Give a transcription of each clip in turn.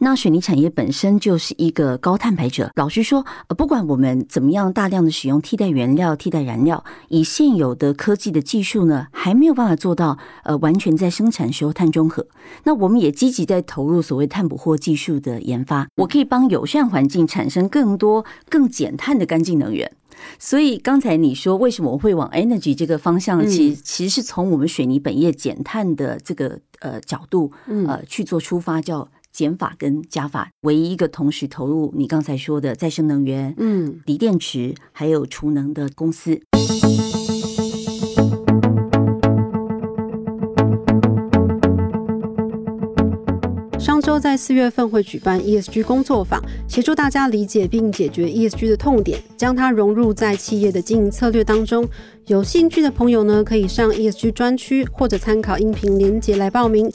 那水泥产业本身就是一个高碳排者。老实说，呃，不管我们怎么样大量的使用替代原料、替代燃料，以现有的科技的技术呢，还没有办法做到呃完全在生产时候碳中和。那我们也积极在投入所谓碳捕获技术的研发，我可以帮友善环境产生更多更减碳的干净能源。所以刚才你说为什么我会往 energy 这个方向，其实其实是从我们水泥本业减碳的这个呃角度呃去做出发，叫。减法跟加法，唯一一个同时投入你刚才说的再生能源、嗯，锂电池还有储能的公司。上周在四月份会举办 ESG 工作坊，协助大家理解并解决 ESG 的痛点，将它融入在企业的经营策略当中。有兴趣的朋友呢，可以上 ESG 专区或者参考音频连接来报名。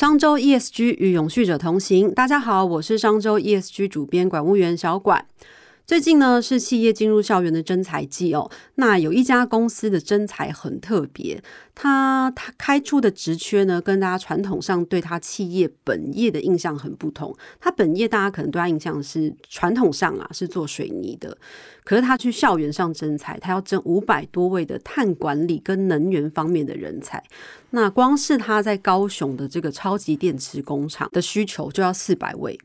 商周 ESG 与永续者同行。大家好，我是商周 ESG 主编管务员小管。最近呢是企业进入校园的征才季哦，那有一家公司的征才很特别，他他开出的职缺呢，跟大家传统上对他企业本业的印象很不同。他本业大家可能对他印象是传统上啊是做水泥的，可是他去校园上征才，他要征五百多位的碳管理跟能源方面的人才。那光是他在高雄的这个超级电池工厂的需求就要四百位。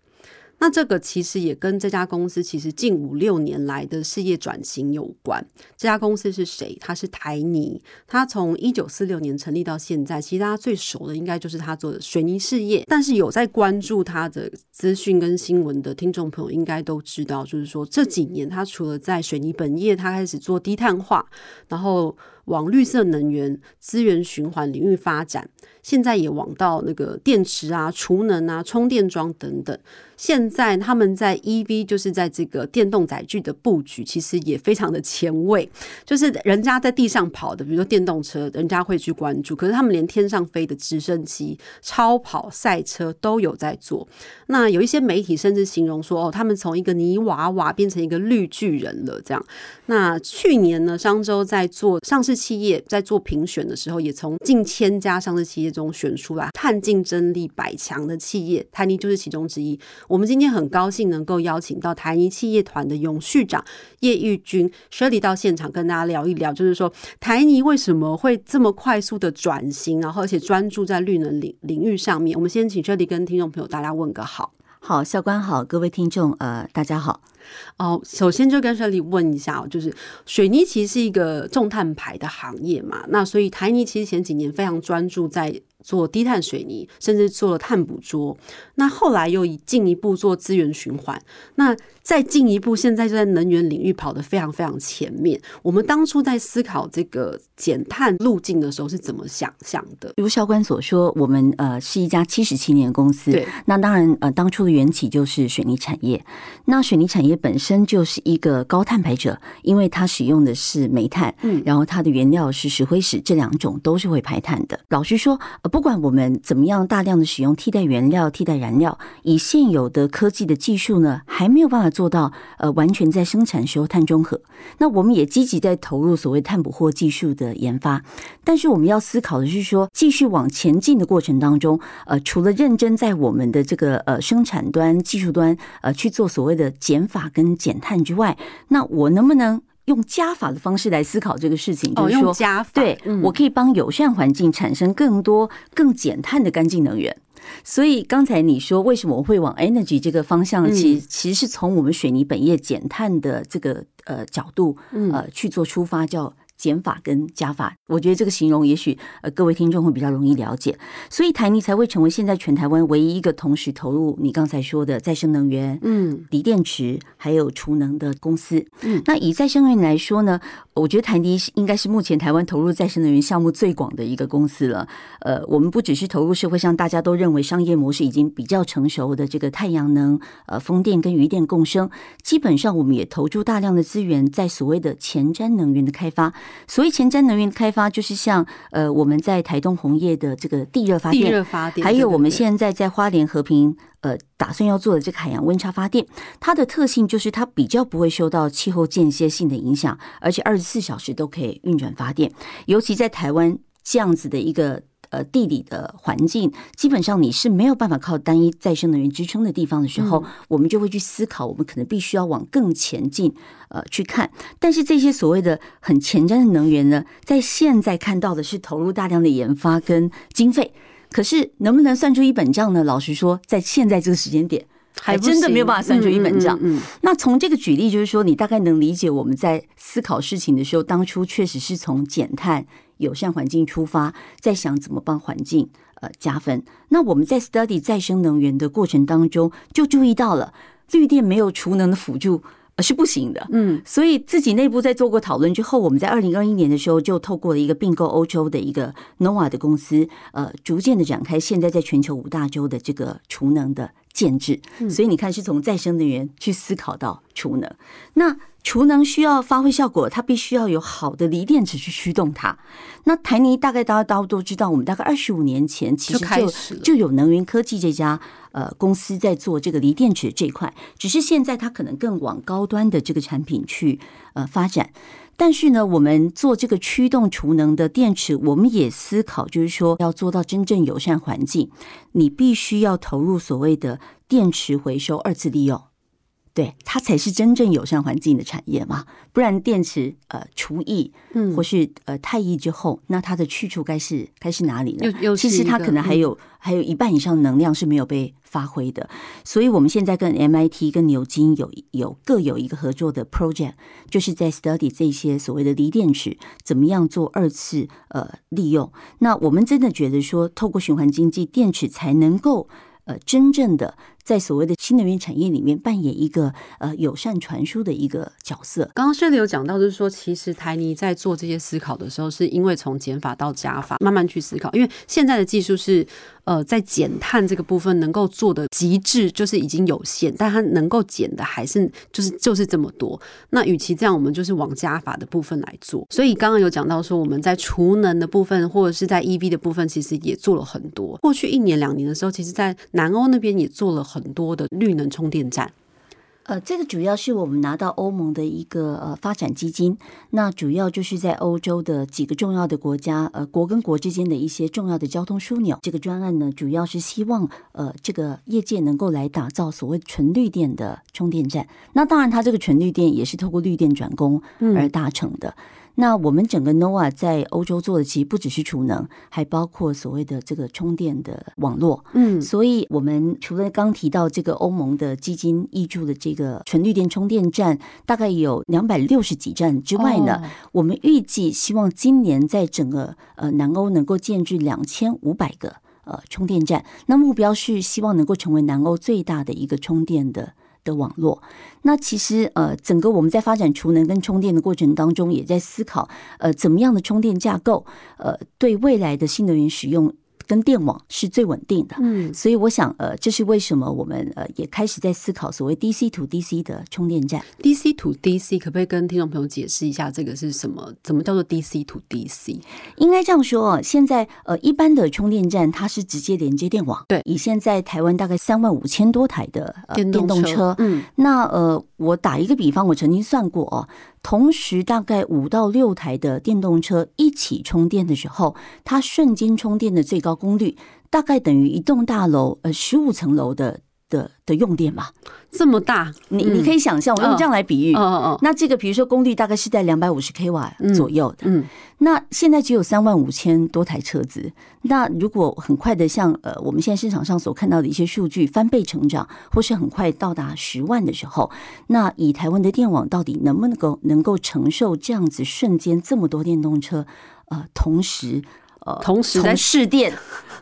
那这个其实也跟这家公司其实近五六年来的事业转型有关。这家公司是谁？它是台泥。它从一九四六年成立到现在，其实大家最熟的应该就是他做的水泥事业。但是有在关注它的资讯跟新闻的听众朋友，应该都知道，就是说这几年它除了在水泥本业，它开始做低碳化，然后往绿色能源、资源循环领域发展。现在也往到那个电池啊、储能啊、充电桩等等。现在他们在 EV，就是在这个电动载具的布局，其实也非常的前卫。就是人家在地上跑的，比如说电动车，人家会去关注；可是他们连天上飞的直升机、超跑、赛车都有在做。那有一些媒体甚至形容说，哦，他们从一个泥娃娃变成一个绿巨人了。这样。那去年呢，商周在做上市企业在做评选的时候，也从近千家上市企业。中选出来碳竞争力百强的企业，台泥就是其中之一。我们今天很高兴能够邀请到台泥企业团的永续长叶玉君 Shirley 到现场跟大家聊一聊，就是说台泥为什么会这么快速的转型，然后而且专注在绿能领领域上面。我们先请 Shirley 跟听众朋友大家问个好。好，校官好，各位听众呃，大家好。哦，首先就跟 s h 问一下哦，就是水泥其实是一个重碳排的行业嘛，那所以台泥其实前几年非常专注在。做低碳水泥，甚至做了碳捕捉。那后来又进一步做资源循环。那再进一步，现在就在能源领域跑得非常非常前面。我们当初在思考这个减碳路径的时候，是怎么想象的？如校官所说，我们呃是一家七十七年公司。对。那当然呃，当初的缘起就是水泥产业。那水泥产业本身就是一个高碳排者，因为它使用的是煤炭，嗯，然后它的原料是石灰石，这两种都是会排碳的。老实说，呃，不管我们怎么样大量的使用替代原料、替代燃料，以现有的科技的技术呢，还没有办法。做到呃完全在生产时候碳中和，那我们也积极在投入所谓碳捕获技术的研发。但是我们要思考的是说，继续往前进的过程当中，呃，除了认真在我们的这个呃生产端、技术端呃去做所谓的减法跟减碳之外，那我能不能用加法的方式来思考这个事情？哦，用加法，对我可以帮友善环境产生更多更减碳的干净能源。所以刚才你说为什么我会往 energy 这个方向，其实其实是从我们水泥本业减碳的这个呃角度呃去做出发，叫。减法跟加法，我觉得这个形容也许呃各位听众会比较容易了解，所以台泥才会成为现在全台湾唯一一个同时投入你刚才说的再生能源、嗯，锂电池还有储能的公司。嗯，那以再生能源来说呢，我觉得台泥是应该是目前台湾投入再生能源项目最广的一个公司了。呃，我们不只是投入社会上大家都认为商业模式已经比较成熟的这个太阳能、呃风电跟余电共生，基本上我们也投注大量的资源在所谓的前瞻能源的开发。所以前瞻能源开发就是像呃我们在台东红叶的这个地热发电，地热发电，还有我们现在在花莲和平呃打算要做的这个海洋温差发电，它的特性就是它比较不会受到气候间歇性的影响，而且二十四小时都可以运转发电。尤其在台湾这样子的一个呃地理的环境，基本上你是没有办法靠单一再生能源支撑的地方的时候，我们就会去思考，我们可能必须要往更前进呃去看。但是这些所谓的很前瞻的能源呢，在现在看到的是投入大量的研发跟经费，可是能不能算出一本账呢？老实说，在现在这个时间点。还真的没有办法算出一本账。嗯那从这个举例，就是说，你大概能理解我们在思考事情的时候，当初确实是从减碳、友善环境出发，在想怎么帮环境呃加分。那我们在 study 再生能源的过程当中，就注意到了绿电没有储能的辅助呃是不行的。嗯，所以自己内部在做过讨论之后，我们在二零二一年的时候就透过了一个并购欧洲的一个 Nova 的公司，呃，逐渐的展开现在在全球五大洲的这个储能的。建制，所以你看，是从再生能源去思考到储能。那储能需要发挥效果，它必须要有好的锂电池去驱动它。那台泥大概大家都都知道，我们大概二十五年前其实就就有能源科技这家呃公司在做这个锂电池这一块，只是现在它可能更往高端的这个产品去呃发展。但是呢，我们做这个驱动储能的电池，我们也思考，就是说要做到真正友善环境，你必须要投入所谓的电池回收、二次利用。对，它才是真正友善环境的产业嘛，不然电池呃除役，嗯，或是呃太役之后，那它的去处该是该是哪里呢？其实它可能还有还有一半以上能量是没有被发挥的，所以我们现在跟 MIT 跟牛津有有各有一个合作的 project，就是在 study 这些所谓的锂电池怎么样做二次呃利用。那我们真的觉得说，透过循环经济，电池才能够呃真正的。在所谓的新能源产业里面扮演一个呃友善传输的一个角色。刚刚这里有讲到，就是说，其实台泥在做这些思考的时候，是因为从减法到加法慢慢去思考。因为现在的技术是呃在减碳这个部分能够做的极致，就是已经有限，但它能够减的还是就是就是这么多。那与其这样，我们就是往加法的部分来做。所以刚刚有讲到说，我们在储能的部分或者是在 EV 的部分，其实也做了很多。过去一年两年的时候，其实在南欧那边也做了。很多的绿能充电站，呃，这个主要是我们拿到欧盟的一个呃发展基金，那主要就是在欧洲的几个重要的国家，呃，国跟国之间的一些重要的交通枢纽。这个专案呢，主要是希望呃这个业界能够来打造所谓纯绿电的充电站。那当然，它这个纯绿电也是透过绿电转工而达成的。那我们整个 Nova 在欧洲做的其实不只是储能，还包括所谓的这个充电的网络。嗯，所以我们除了刚提到这个欧盟的基金挹注的这个纯绿电充电站，大概有两百六十几站之外呢，我们预计希望今年在整个呃南欧能够建制两千五百个呃充电站。那目标是希望能够成为南欧最大的一个充电的。的网络，那其实呃，整个我们在发展储能跟充电的过程当中，也在思考呃，怎么样的充电架构呃，对未来的新能源使用。跟电网是最稳定的，嗯，所以我想，呃，这是为什么我们呃也开始在思考所谓 DC to DC 的充电站。DC to DC 可不可以跟听众朋友解释一下这个是什么？怎么叫做 DC to DC？应该这样说哦，现在呃一般的充电站它是直接连接电网，对。以现在台湾大概三万五千多台的电动车，嗯，那呃我打一个比方，我曾经算过哦。同时，大概五到六台的电动车一起充电的时候，它瞬间充电的最高功率，大概等于一栋大楼呃十五层楼的。的的用电嘛，这么大，你你可以想象，我用这样来比喻，那这个比如说功率大概是在两百五十 k 瓦左右的，嗯，那现在只有三万五千多台车子，那如果很快的像呃我们现在市场上所看到的一些数据翻倍成长，或是很快到达十万的时候，那以台湾的电网到底能不能够能够承受这样子瞬间这么多电动车呃同时。呃，同时在试电，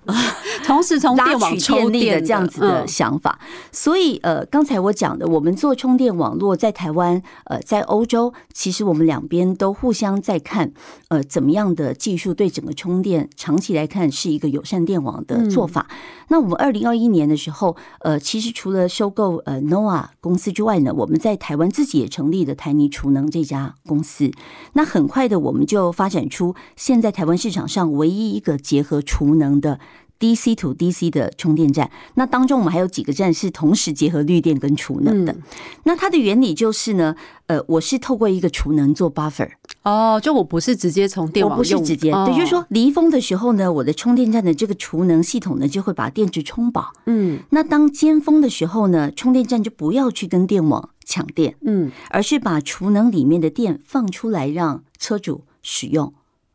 同时从电网抽电的这样子的想法。所以，呃，刚才我讲的，我们做充电网络在台湾，呃，在欧洲，其实我们两边都互相在看，呃，怎么样的技术对整个充电长期来看是一个友善电网的做法。那我们二零二一年的时候，呃，其实除了收购呃 Nova 公司之外呢，我们在台湾自己也成立了台泥储能这家公司。那很快的，我们就发展出现在台湾市场上唯一一个结合储能的。DC to DC 的充电站。那当中我们还有几个站是同时结合绿电跟储能的。那它的原理就是呢，呃，我是透过一个储能做 buffer。哦，就我不是直接从电网，不是直接，对，就是说离峰的时候呢，我的充电站的这个储能系统呢就会把电池充饱。嗯，那当尖峰的时候呢，充电站就不要去跟电网抢电，嗯，而是把储能里面的电放出来让车主使用。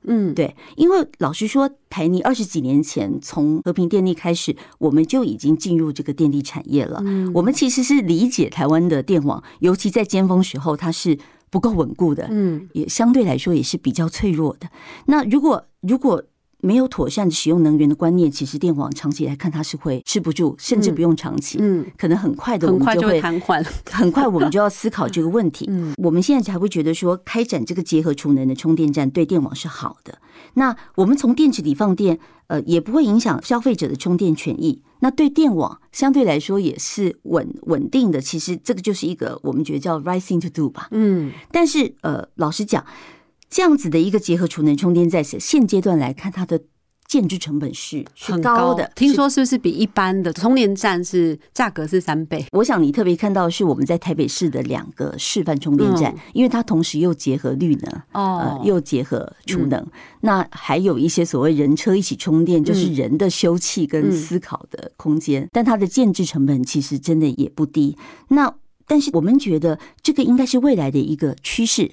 嗯，对，因为老实说，台泥二十几年前从和平电力开始，我们就已经进入这个电力产业了。嗯，我们其实是理解台湾的电网，尤其在尖峰时候，它是不够稳固的，嗯，也相对来说也是比较脆弱的。那如果如果没有妥善使用能源的观念，其实电网长期来看它是会吃不住，甚至不用长期，嗯，可能很快的我们就会瘫痪，很快我们就要思考这个问题。嗯，我们现在才会觉得说，开展这个结合储能的充电站对电网是好的。那我们从电池里放电，呃，也不会影响消费者的充电权益。那对电网相对来说也是稳稳定的。其实这个就是一个我们觉得叫 rising to do 吧。嗯，但是呃，老实讲。这样子的一个结合储能充电站，现阶段来看，它的建制成本是很高的。听说是不是比一般的充电站是价格是三倍？我想你特别看到是我们在台北市的两个示范充电站，因为它同时又结合绿能，哦，又结合储能。那还有一些所谓人车一起充电，就是人的休憩跟思考的空间。但它的建制成本其实真的也不低。那但是我们觉得这个应该是未来的一个趋势。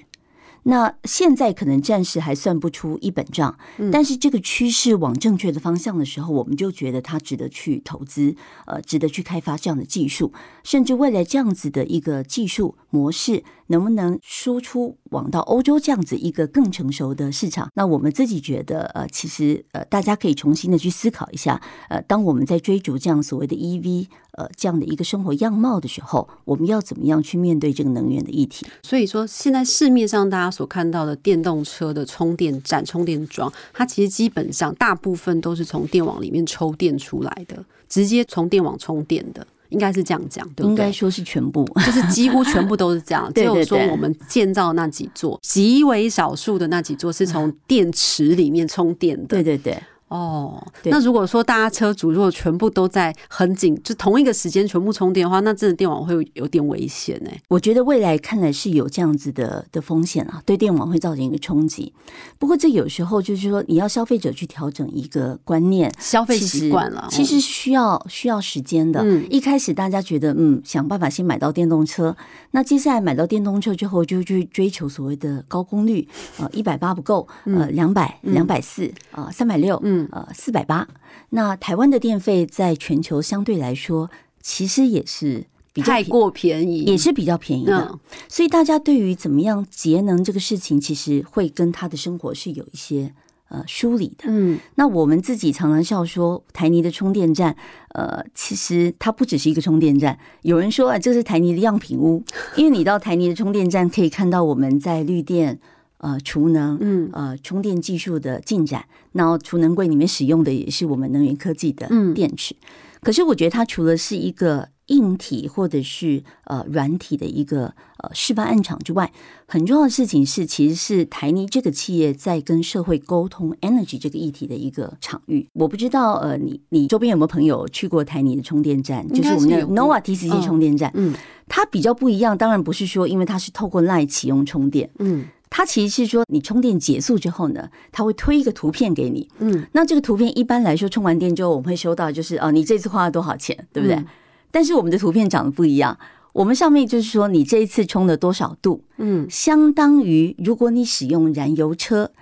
那现在可能暂时还算不出一本账，但是这个趋势往正确的方向的时候，我们就觉得它值得去投资，呃，值得去开发这样的技术，甚至未来这样子的一个技术模式。能不能输出往到欧洲这样子一个更成熟的市场？那我们自己觉得，呃，其实呃，大家可以重新的去思考一下，呃，当我们在追逐这样所谓的 EV，呃，这样的一个生活样貌的时候，我们要怎么样去面对这个能源的议题？所以说，现在市面上大家所看到的电动车的充电站、充电桩，它其实基本上大部分都是从电网里面抽电出来的，直接从电网充电的。应该是这样讲，对应该说是全部，就是几乎全部都是这样。只有说我们建造那几座，极为少数的那几座是从电池里面充电的。对对对。哦，那如果说大家车主如果全部都在很紧，就同一个时间全部充电的话，那真的电网会有点危险呢。我觉得未来看来是有这样子的的风险啊，对电网会造成一个冲击。不过这有时候就是说，你要消费者去调整一个观念、消费习惯了，其实需要需要时间的。嗯，一开始大家觉得嗯，想办法先买到电动车，那接下来买到电动车之后，就去追求所谓的高功率，呃，一百八不够，呃，两百、两百四，呃，三百六，嗯。呃，四百八。那台湾的电费在全球相对来说，其实也是比太过便宜，也是比较便宜的。所以大家对于怎么样节能这个事情，其实会跟他的生活是有一些呃梳理的。嗯，那我们自己常常笑说，台泥的充电站，呃，其实它不只是一个充电站。有人说啊，这是台泥的样品屋，因为你到台泥的充电站，可以看到我们在绿电。呃，储能，嗯，呃，充电技术的进展，然后储能柜里面使用的也是我们能源科技的电池。可是我觉得它除了是一个硬体或者是呃软体的一个呃示范案场之外，很重要的事情是，其实是台泥这个企业在跟社会沟通 energy 这个议题的一个场域。我不知道，呃，你你周边有没有朋友去过台泥的充电站？就是我们的 Nova T C 充电站。嗯，它比较不一样，当然不是说因为它是透过 Line 启用充电。嗯。它其实是说，你充电结束之后呢，它会推一个图片给你。嗯，那这个图片一般来说充完电之后，我们会收到，就是哦，你这次花了多少钱，对不对？但是我们的图片长得不一样，我们上面就是说你这一次充了多少度，嗯，相当于如果你使用燃油车，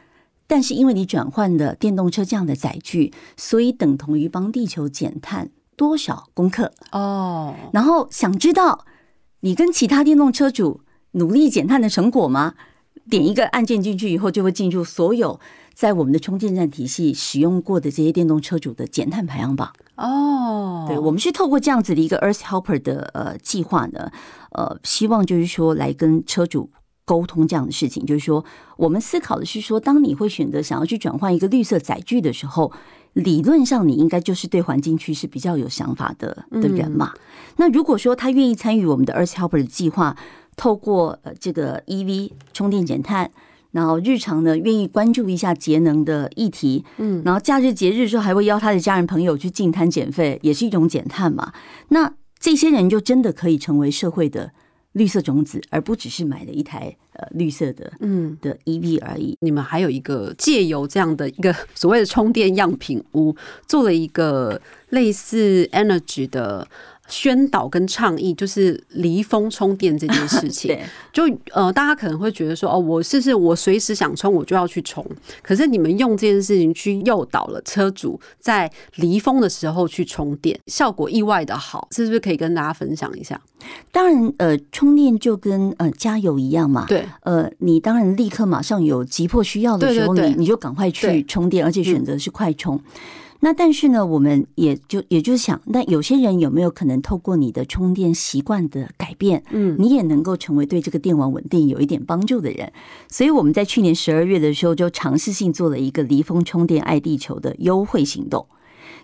但是因为你转换了电动车这样的载具，所以等同于帮地球减碳多少功课哦。然后想知道你跟其他电动车主努力减碳的成果吗？点一个按键进去以后，就会进入所有在我们的充电站体系使用过的这些电动车主的减碳排行榜。哦，对，我们是透过这样子的一个 Earth Helper 的呃计划呢，呃，希望就是说来跟车主沟通这样的事情，就是说我们思考的是说，当你会选择想要去转换一个绿色载具的时候，理论上你应该就是对环境趋势比较有想法的的人嘛。那如果说他愿意参与我们的 Earth Helper 的计划。透过呃这个 EV 充电减碳，然后日常呢愿意关注一下节能的议题，嗯，然后假日节日的时候还会邀他的家人朋友去净滩减费，也是一种减碳嘛。那这些人就真的可以成为社会的绿色种子，而不只是买了一台呃绿色的嗯的 EV 而已。你们还有一个借由这样的一个所谓的充电样品屋，做了一个类似 Energy 的。宣导跟倡议就是离峰充电这件事情，就呃，大家可能会觉得说，哦，我是是，我随时想充，我就要去充。可是你们用这件事情去诱导了车主在离峰的时候去充电，效果意外的好，是不是可以跟大家分享一下？当然，呃，充电就跟呃加油一样嘛，对，呃，你当然立刻马上有急迫需要的时候，你你就赶快去充电，而且选择是快充。那但是呢，我们也就也就想，那有些人有没有可能透过你的充电习惯的改变，嗯，你也能够成为对这个电网稳定有一点帮助的人？所以我们在去年十二月的时候就尝试性做了一个离峰充电爱地球的优惠行动。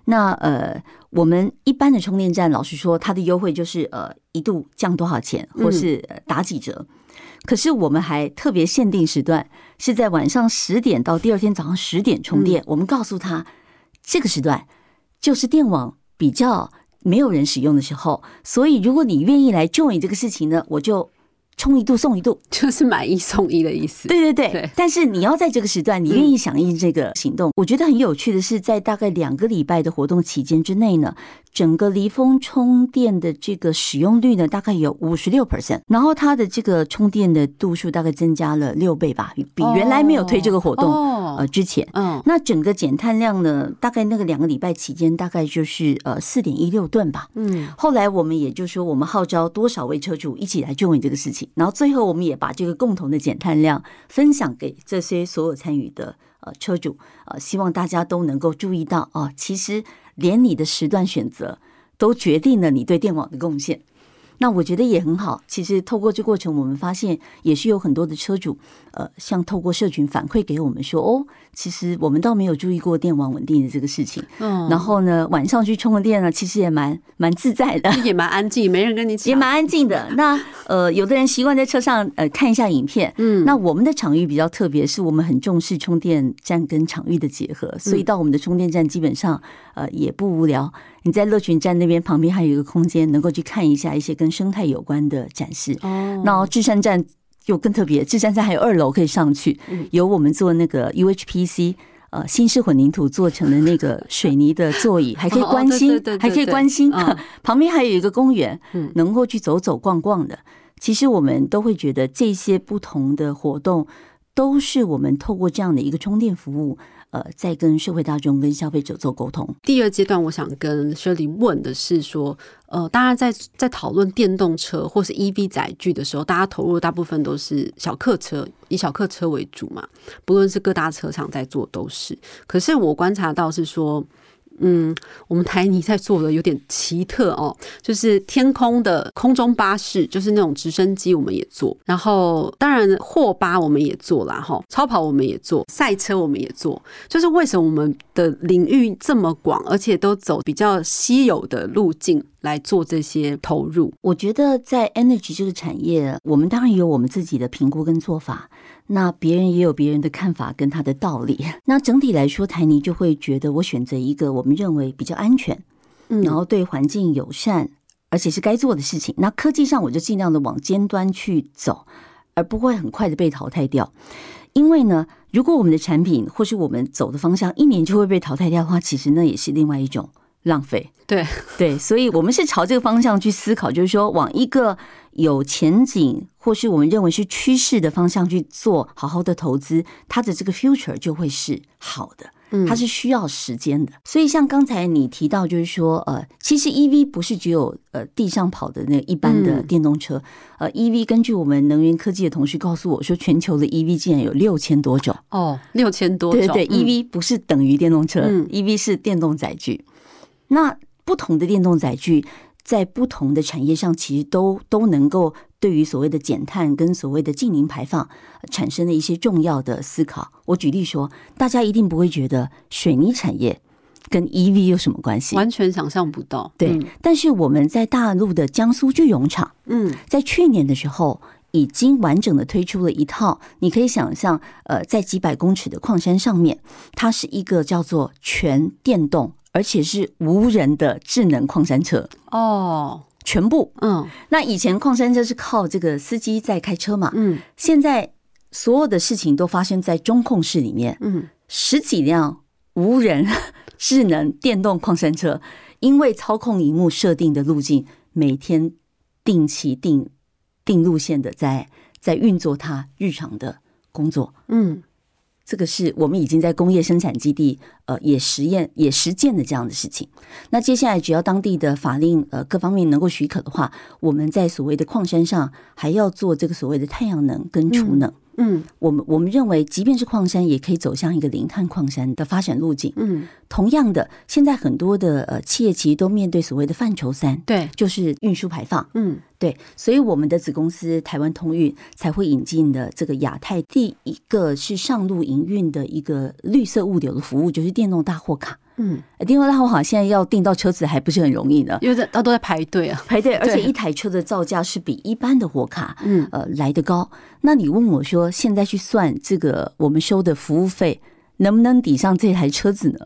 那呃，我们一般的充电站，老实说，它的优惠就是呃一度降多少钱，或是打几折。可是我们还特别限定时段，是在晚上十点到第二天早上十点充电。我们告诉他。这个时段就是电网比较没有人使用的时候，所以如果你愿意来 join 这个事情呢，我就。充一度送一度，就是买一送一的意思。对对对，但是你要在这个时段，你愿意响应这个行动。我觉得很有趣的是，在大概两个礼拜的活动期间之内呢，整个离峰充电的这个使用率呢，大概有五十六 percent，然后它的这个充电的度数大概增加了六倍吧，比原来没有推这个活动呃之前。嗯，那整个减碳量呢，大概那个两个礼拜期间，大概就是呃四点一六吨吧。嗯，后来我们也就说，我们号召多少位车主一起来救援这个事情。然后最后，我们也把这个共同的减碳量分享给这些所有参与的呃车主，呃，希望大家都能够注意到哦，其实连你的时段选择都决定了你对电网的贡献。那我觉得也很好。其实透过这过程，我们发现也是有很多的车主，呃，像透过社群反馈给我们说，哦，其实我们倒没有注意过电网稳定的这个事情。嗯。然后呢，晚上去充个电呢，其实也蛮蛮自在的，也蛮安静，没人跟你也蛮安静的。那呃，有的人习惯在车上呃看一下影片。嗯。那我们的场域比较特别，是我们很重视充电站跟场域的结合，所以到我们的充电站基本上呃也不无聊。你在乐群站那边旁边还有一个空间，能够去看一下一些跟生态有关的展示。哦，那智善站又更特别，智山山还有二楼可以上去，有我们做那个 UHPC 呃新式混凝土做成的那个 水泥的座椅，还可以关心，还可以关心。旁边还有一个公园，能够去走走逛逛的。其实我们都会觉得这些不同的活动，都是我们透过这样的一个充电服务。呃，在跟社会大众、跟消费者做沟通。第二阶段，我想跟 Shirley 问的是说，呃，大家在在讨论电动车或是 EV 载具的时候，大家投入大部分都是小客车，以小客车为主嘛。不论是各大车厂在做，都是。可是我观察到是说。嗯，我们台泥在做的有点奇特哦，就是天空的空中巴士，就是那种直升机，我们也做。然后当然货巴我们也做了哈，超跑我们也做，赛车我们也做。就是为什么我们的领域这么广，而且都走比较稀有的路径？来做这些投入，我觉得在 energy 这个产业，我们当然有我们自己的评估跟做法，那别人也有别人的看法跟他的道理。那整体来说，台泥就会觉得我选择一个我们认为比较安全，嗯，然后对环境友善，而且是该做的事情。那科技上，我就尽量的往尖端去走，而不会很快的被淘汰掉。因为呢，如果我们的产品或是我们走的方向一年就会被淘汰掉的话，其实那也是另外一种。浪费，对对，所以我们是朝这个方向去思考，就是说往一个有前景或是我们认为是趋势的方向去做，好好的投资，它的这个 future 就会是好的。嗯，它是需要时间的。所以像刚才你提到，就是说，呃，其实 EV 不是只有呃地上跑的那一般的电动车，呃，EV 根据我们能源科技的同事告诉我说，全球的 EV 竟然有六千多种。哦，六千多种。对对，EV 不是等于电动车，EV 是电动载具。那不同的电动载具在不同的产业上，其实都都能够对于所谓的减碳跟所谓的近零排放产生了一些重要的思考。我举例说，大家一定不会觉得水泥产业跟 EV 有什么关系，完全想象不到。对，但是我们在大陆的江苏巨涌厂，嗯，在去年的时候已经完整的推出了一套，你可以想象，呃，在几百公尺的矿山上面，它是一个叫做全电动，而且是无人的智能矿山车哦，全部。嗯那以前矿山车是靠这个司机在开车嘛，嗯现在所有的事情都发生在中控室里面，嗯，十几辆无人 智能电动矿山车，因为操控荧幕设定的路径，每天定期定定路线的在在运作它日常的工作。嗯这个是我们已经在工业生产基地呃也实验也实践的这样的事情。那接下来只要当地的法令呃各方面能够许可的话，我们在所谓的矿山上还要做这个所谓的太阳能跟储能。嗯我们我们认为，即便是矿山，也可以走向一个零碳矿山的发展路径。嗯，同样的，现在很多的呃企业其实都面对所谓的范畴三，对，就是运输排放。嗯对，所以我们的子公司台湾通运才会引进的这个亚太第一个是上路营运的一个绿色物流的服务，就是电动大货卡。嗯，呃电动大货卡现在要订到车子还不是很容易呢，因为这大家都在排队啊。排队，而且一台车的造价是比一般的货卡嗯呃来的高。那你问我说，现在去算这个我们收的服务费能不能抵上这台车子呢？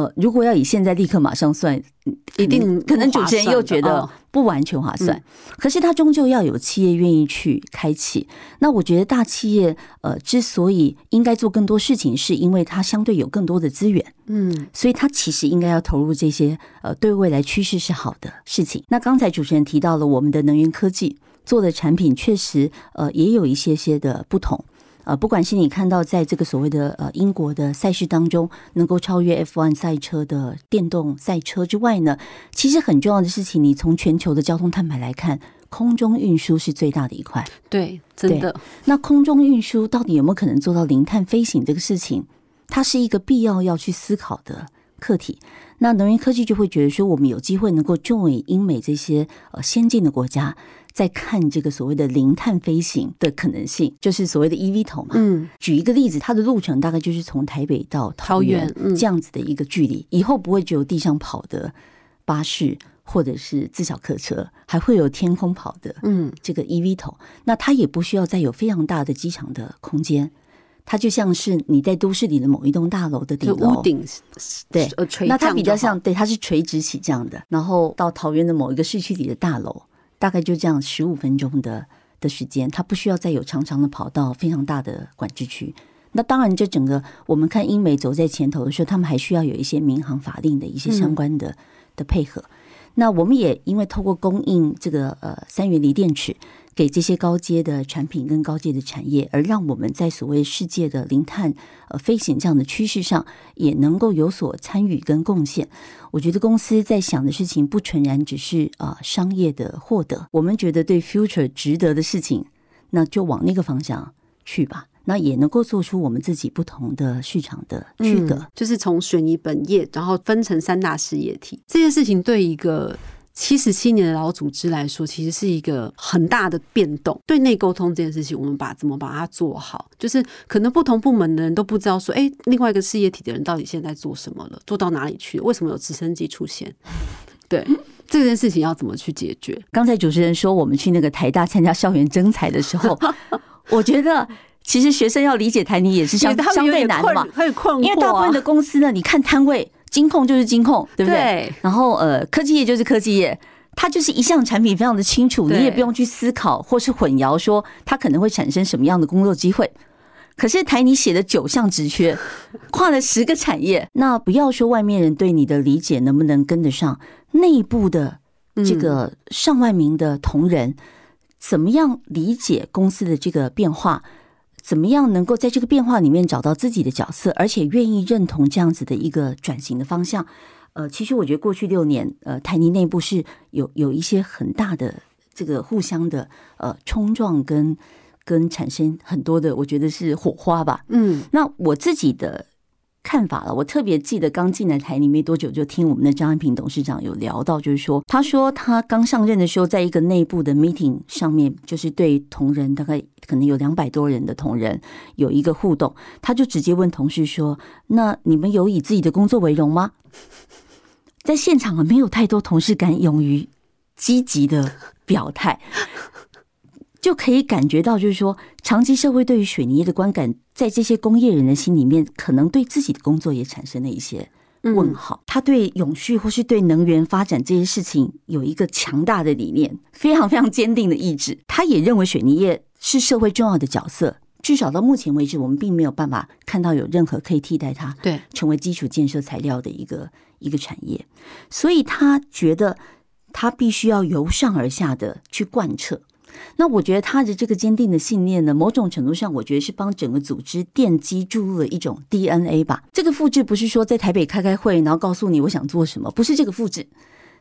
呃，如果要以现在立刻马上算，嗯一定可能主持人又觉得不完全划算。可是他终究要有企业愿意去开启。那我觉得大企业呃之所以应该做更多事情，是因为它相对有更多的资源。嗯所以它其实应该要投入这些呃对未来趋势是好的事情。那刚才主持人提到了我们的能源科技做的产品，确实呃也有一些些的不同。呃，不管是你看到在这个所谓的呃英国的赛事当中能够超越 F1 赛车的电动赛车之外呢，其实很重要的事情，你从全球的交通碳排来看，空中运输是最大的一块。对，真的，那空中运输到底有没有可能做到零碳飞行这个事情，它是一个必要要去思考的课题。那能源科技就会觉得说，我们有机会能够 join 英美这些呃先进的国家，在看这个所谓的零碳飞行的可能性，就是所谓的 EV 头嘛。嗯。举一个例子，它的路程大概就是从台北到桃桃园这样子的一个距离，以后不会只有地上跑的巴士或者是自小客车，还会有天空跑的嗯。这个 EV 头，那它也不需要再有非常大的机场的空间，它就像是你在都市里的某一栋大楼的顶楼。屋。顶对那它比较像，对，它是垂直起降的，然后到桃园的某一个市区里的大楼，大概就这样十五分钟的的时间，它不需要再有长长的跑道，非常大的管制区。那当然，这整个我们看英美走在前头的时候，他们还需要有一些民航法令的一些相关的、的配合。那我们也因为透过供应这个呃三元锂电池给这些高阶的产品跟高阶的产业，而让我们在所谓世界的零碳呃飞行这样的趋势上，也能够有所参与跟贡献。我觉得公司在想的事情不纯然只是啊、呃商业的获得，我们觉得对 future 值得的事情，那就往那个方向去吧。那也能够做出我们自己不同的市场的区隔。嗯就是从水泥本业，然后分成三大事业体。这件事情对一个七十七年的老组织来说，其实是一个很大的变动。对内沟通这件事情，我们把怎么把它做好，就是可能不同部门的人都不知道说，哎，另外一个事业体的人到底现在做什么了，做到哪里去了？为什么有直升机出现？对这件事情要怎么去解决？刚才主持人说我们去那个台大参加校园征才的时候，我觉得其实学生要理解台泥也是相相对难的嘛困，，很困惑、啊，因为大部分的公司呢，你看摊位，金控就是金控，对不对？对然后呃，科技业就是科技业。它就是一项产品非常的清楚，你也不用去思考或是混淆，说它可能会产生什么样的工作机会。可是台你写的九项职缺，跨了十个产业，那不要说外面人对你的理解能不能跟得上，内部的这个上万名的同仁，怎么样理解公司的这个变化？怎么样能够在这个变化里面找到自己的角色，而且愿意认同这样子的一个转型的方向？呃，其实我觉得过去六年，呃，台泥内部是有有一些很大的这个互相的呃冲撞跟跟产生很多的，我觉得是火花吧。嗯那我自己的看法了，我特别记得刚进来台里没多久，就听我们的张安平董事长有聊到，就是说，他说他刚上任的时候，在一个内部的 meeting 上面，就是对同仁大概可能有两百多人的同仁有一个互动，他就直接问同事说：“那你们有以自己的工作为荣吗？” 在现场啊，没有太多同事敢勇于积极的表态。就可以感觉到，就是说，长期社会对于水泥业的观感，在这些工业人的心里面，可能对自己的工作也产生了一些问号。他对永续或是对能源发展这些事情有一个强大的理念，非常非常坚定的意志。他也认为水泥业是社会重要的角色，至少到目前为止，我们并没有办法看到有任何可以替代它，对，成为基础建设材料的一个一个产业。所以他觉得他必须要由上而下的去贯彻。那我觉得他的这个坚定的信念呢，某种程度上，我觉得是帮整个组织奠基注入了一种 DNA 吧。这个复制不是说在台北开开会，然后告诉你我想做什么，不是这个复制，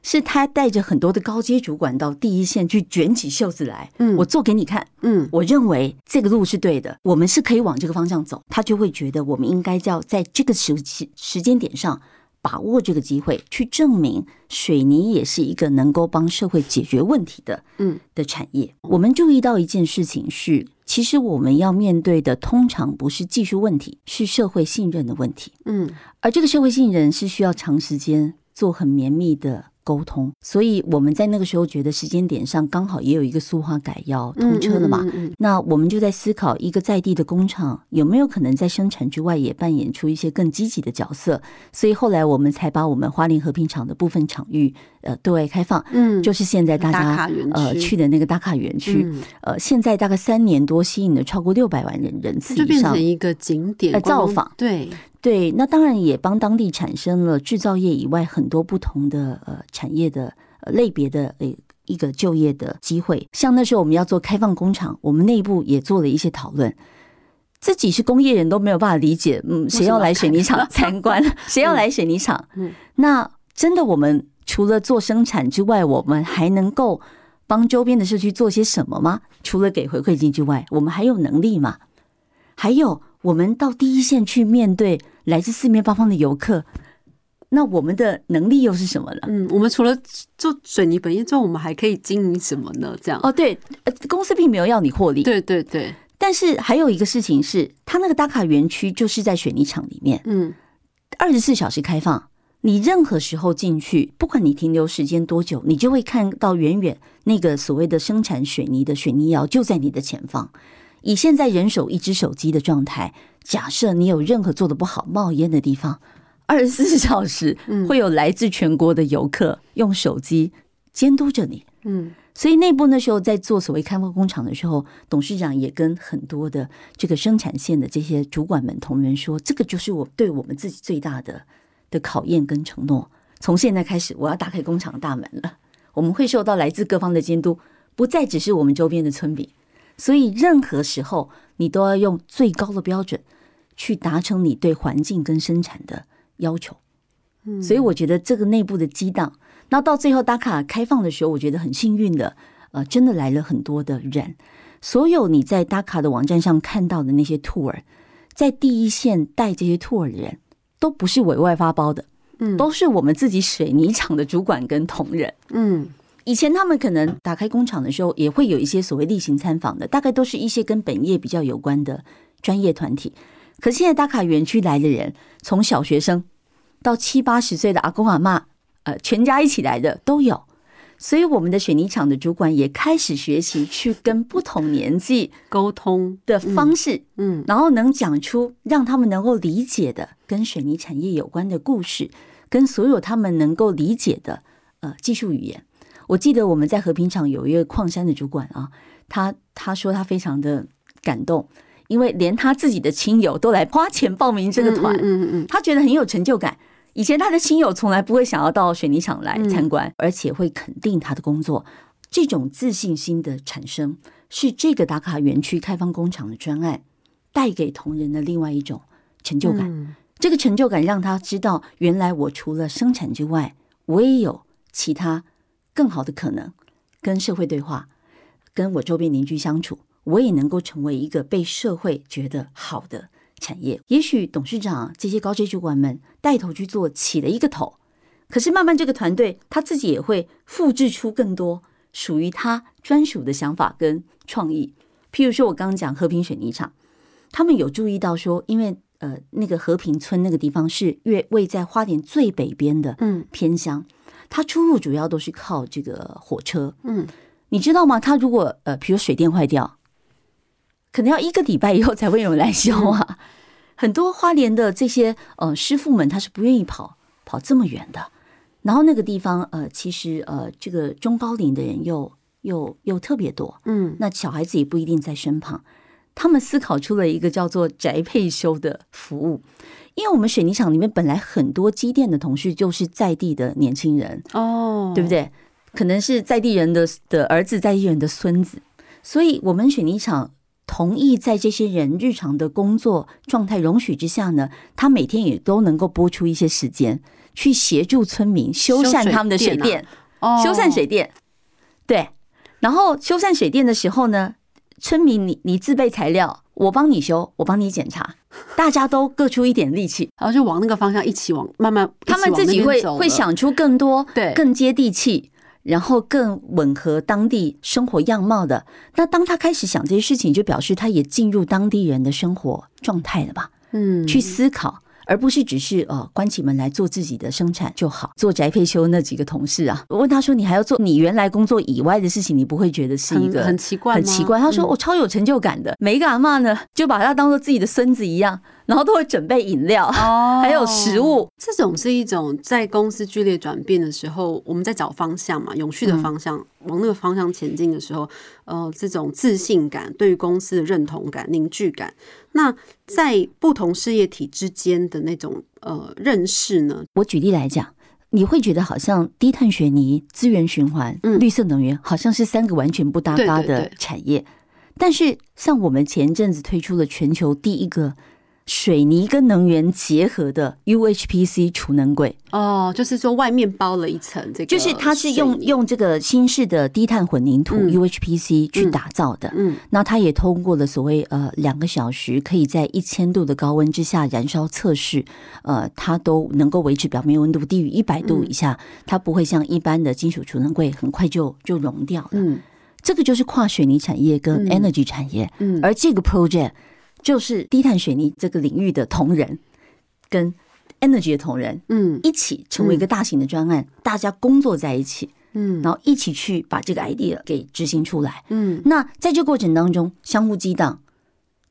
是他带着很多的高阶主管到第一线去卷起袖子来，嗯，我做给你看，嗯，我认为这个路是对的，我们是可以往这个方向走。他就会觉得我们应该要在这个时期时间点上。把握这个机会，去证明水泥也是一个能够帮社会解决问题的，嗯，的产业。我们注意到一件事情是，其实我们要面对的通常不是技术问题，是社会信任的问题，嗯，而这个社会信任是需要长时间做很绵密的。沟通，所以我们在那个时候觉得时间点上刚好也有一个塑化改要通车了嘛，那我们就在思考一个在地的工厂有没有可能在生产之外也扮演出一些更积极的角色，所以后来我们才把我们花莲和平厂的部分场域呃对外开放，嗯，就是现在大家呃去的那个打卡园区，呃，现在大概三年多吸引了超过六百万人人次以上，就变成一个景点造访，对。对，那当然也帮当地产生了制造业以外很多不同的呃产业的呃类别的呃一个就业的机会。像那时候我们要做开放工厂，我们内部也做了一些讨论。自己是工业人都没有办法理解，嗯，谁要来水泥厂 参观？谁要来水泥厂？嗯，那真的我们除了做生产之外，我们还能够帮周边的社区做些什么吗？除了给回馈金之外，我们还有能力吗？还有？我们到第一线去面对来自四面八方的游客，那我们的能力又是什么呢？嗯，我们除了做水泥本业之后，我们还可以经营什么呢？这样哦，对，公司并没有要你获利，对对对。但是还有一个事情是，他那个打卡园区就是在水泥厂里面，嗯，二十四小时开放，你任何时候进去，不管你停留时间多久，你就会看到远远那个所谓的生产水泥的水泥窑就在你的前方。以现在人手一只手机的状态，假设你有任何做的不好冒烟的地方，二十四 小时会有来自全国的游客用手机监督着你。嗯，所以内部那时候在做所谓开发工厂的时候，董事长也跟很多的这个生产线的这些主管们同仁说，这个就是我对我们自己最大的的考验跟承诺。从现在开始，我要打开工厂大门了，我们会受到来自各方的监督，不再只是我们周边的村民。所以，任何时候你都要用最高的标准去达成你对环境跟生产的要求。嗯，所以我觉得这个内部的激荡，那到最后打卡开放的时候，我觉得很幸运的，呃，真的来了很多的人。所有你在打卡的网站上看到的那些 tour，在第一线带这些 tour 的人，都不是委外发包的，嗯，都是我们自己水泥厂的主管跟同仁，嗯。以前他们可能打开工厂的时候，也会有一些所谓例行参访的，大概都是一些跟本业比较有关的专业团体。可现在打卡园区来的人，从小学生到七八十岁的阿公阿妈，呃，全家一起来的都有。所以我们的水泥厂的主管也开始学习去跟不同年纪沟通的方式，嗯，然后能讲出让他们能够理解的跟水泥产业有关的故事，跟所有他们能够理解的呃技术语言。我记得我们在和平厂有一个矿山的主管啊，他他说他非常的感动，因为连他自己的亲友都来花钱报名这个团，嗯嗯嗯，他觉得很有成就感。以前他的亲友从来不会想要到水泥厂来参观，而且会肯定他的工作。这种自信心的产生，是这个打卡园区开放工厂的专案带给同仁的另外一种成就感。这个成就感让他知道，原来我除了生产之外，我也有其他。更好的可能，跟社会对话，跟我周边邻居相处，我也能够成为一个被社会觉得好的产业。也许董事长这些高阶主管们带头去做，起了一个头，可是慢慢这个团队他自己也会复制出更多属于他专属的想法跟创意。譬如说，我刚刚讲和平水泥厂，他们有注意到说，因为呃那个和平村那个地方是越位在花莲最北边的，嗯，偏乡。它出入主要都是靠这个火车，嗯，你知道吗？他如果呃，比如水电坏掉，可能要一个礼拜以后才会有人来修啊。很多花莲的这些呃师傅们，他是不愿意跑跑这么远的。然后那个地方呃，其实呃，这个中高龄的人又又又特别多，嗯，那小孩子也不一定在身旁。他们思考出了一个叫做宅配修的服务，因为我们水泥厂里面本来很多机电的同事就是在地的年轻人，哦，对不对？可能是在地人的的儿子，在地人的孙子，所以我们水泥厂同意在这些人日常的工作状态容许之下呢，他每天也都能够拨出一些时间去协助村民修缮他们的水电，哦修缮水电。对，然后修缮水电的时候呢，村民你你自备材料，我帮你修，我帮你检查，大家都各出一点力气，然后就往那个方向一起往慢慢，他们自己会会想出更多对更接地气，然后更吻合当地生活样貌的。那当他开始想这些事情，就表示他也进入当地人的生活状态了吧？嗯去思考。而不是只是呃关起门来做自己的生产就好。做宅配修那几个同事啊，我问他说：“你还要做你原来工作以外的事情，你不会觉得是一个很很奇怪吗很奇怪？”他说：“嗯我超有成就感的。每一个阿嬷呢，就把他当做自己的孙子一样，然后都会准备饮料，哦 还有食物。这种是一种在公司剧烈转变的时候，我们在找方向嘛，永续的方向，往那个方向前进的时候，呃，这种自信感、对于公司的认同感、凝聚感，那在不同事业体之间的那种呃认识呢？我举例来讲，你会觉得好像低碳水泥、资源循环、嗯绿色能源，好像是三个完全不搭嘎的对对对产业。但是，像我们前阵子推出了全球第一个水泥跟能源结合的 UHPC 储能柜，哦，就是说外面包了一层这个，就是它是用，用这个新式的低碳混凝土嗯。UHPC 去打造的。嗯。那它也通过了所谓呃两个小时可以在一千度的高温之下燃烧测试，呃，它都能够维持表面温度低于一百度以下，它不会像一般的金属储能柜很快就就融掉了。嗯。这个就是跨水泥产业跟嗯。energy 产业，嗯。而这个 project 就是低碳水泥这个领域的同仁跟 energy 的同仁嗯。一起成为一个大型的专案，大家工作在一起，嗯。然后一起去把这个 idea 给执行出来。嗯。那在这过程当中，相互激荡，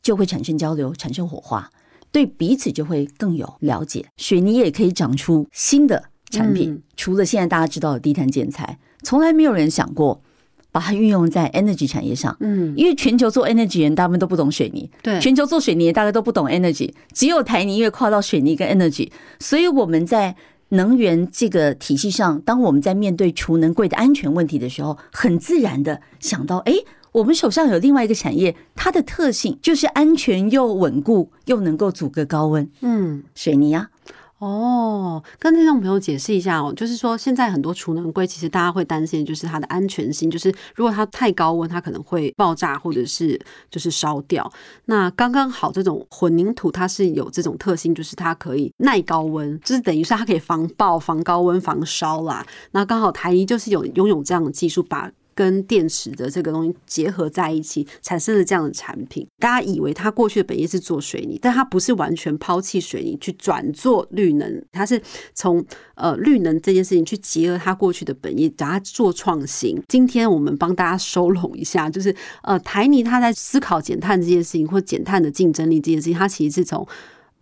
就会产生交流，产生火花，对彼此就会更有了解。水泥也可以长出新的产品，嗯。除了现在大家知道的低碳建材，从来没有人想过把它运用在 energy 产业上。嗯，因为全球做 energy 人大部分都不懂水泥，对，全球做水泥的大概都不懂 energy，只有台泥因为跨到水泥跟 energy，所以我们在能源这个体系上，当我们在面对储能柜的安全问题的时候，很自然的想到，哎，我们手上有另外一个产业，它的特性就是安全又稳固，又能够阻隔高温，嗯。水泥啊，哦，跟听众朋友解释一下哦，就是说现在很多储能柜，其实大家会担心，就是它的安全性，就是如果它太高温，它可能会爆炸或者是就是烧掉。那刚刚好这种混凝土，它是有这种特性，就是它可以耐高温，就是等于是它可以防爆、防高温、防烧啦。那刚好台一就是有拥有这样的技术，把跟电池的这个东西结合在一起，产生了这样的产品。大家以为它过去的本业是做水泥，但它不是完全抛弃水泥去转做绿能，它是从呃绿能这件事情去结合它过去的本业，把它做创新。今天我们帮大家收拢一下，就是呃台泥它在思考减碳这件事情，或减碳的竞争力这件事情，它其实是从。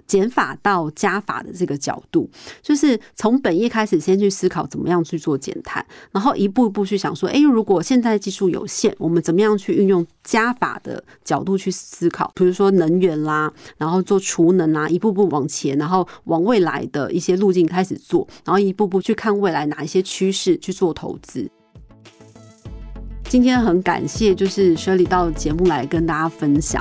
减法到加法的这个角度，就是从本业开始，先去思考怎么样去做减碳，然后一步一步去想说，诶，如果现在技术有限，我们怎么样去运用加法的角度去思考？比如说能源啦，然后做储能啦，一步步往前，然后往未来的一些路径开始做，然后一步步去看未来哪一些趋势去做投资。今天很感谢，就是 Shirley 到节目来跟大家分享。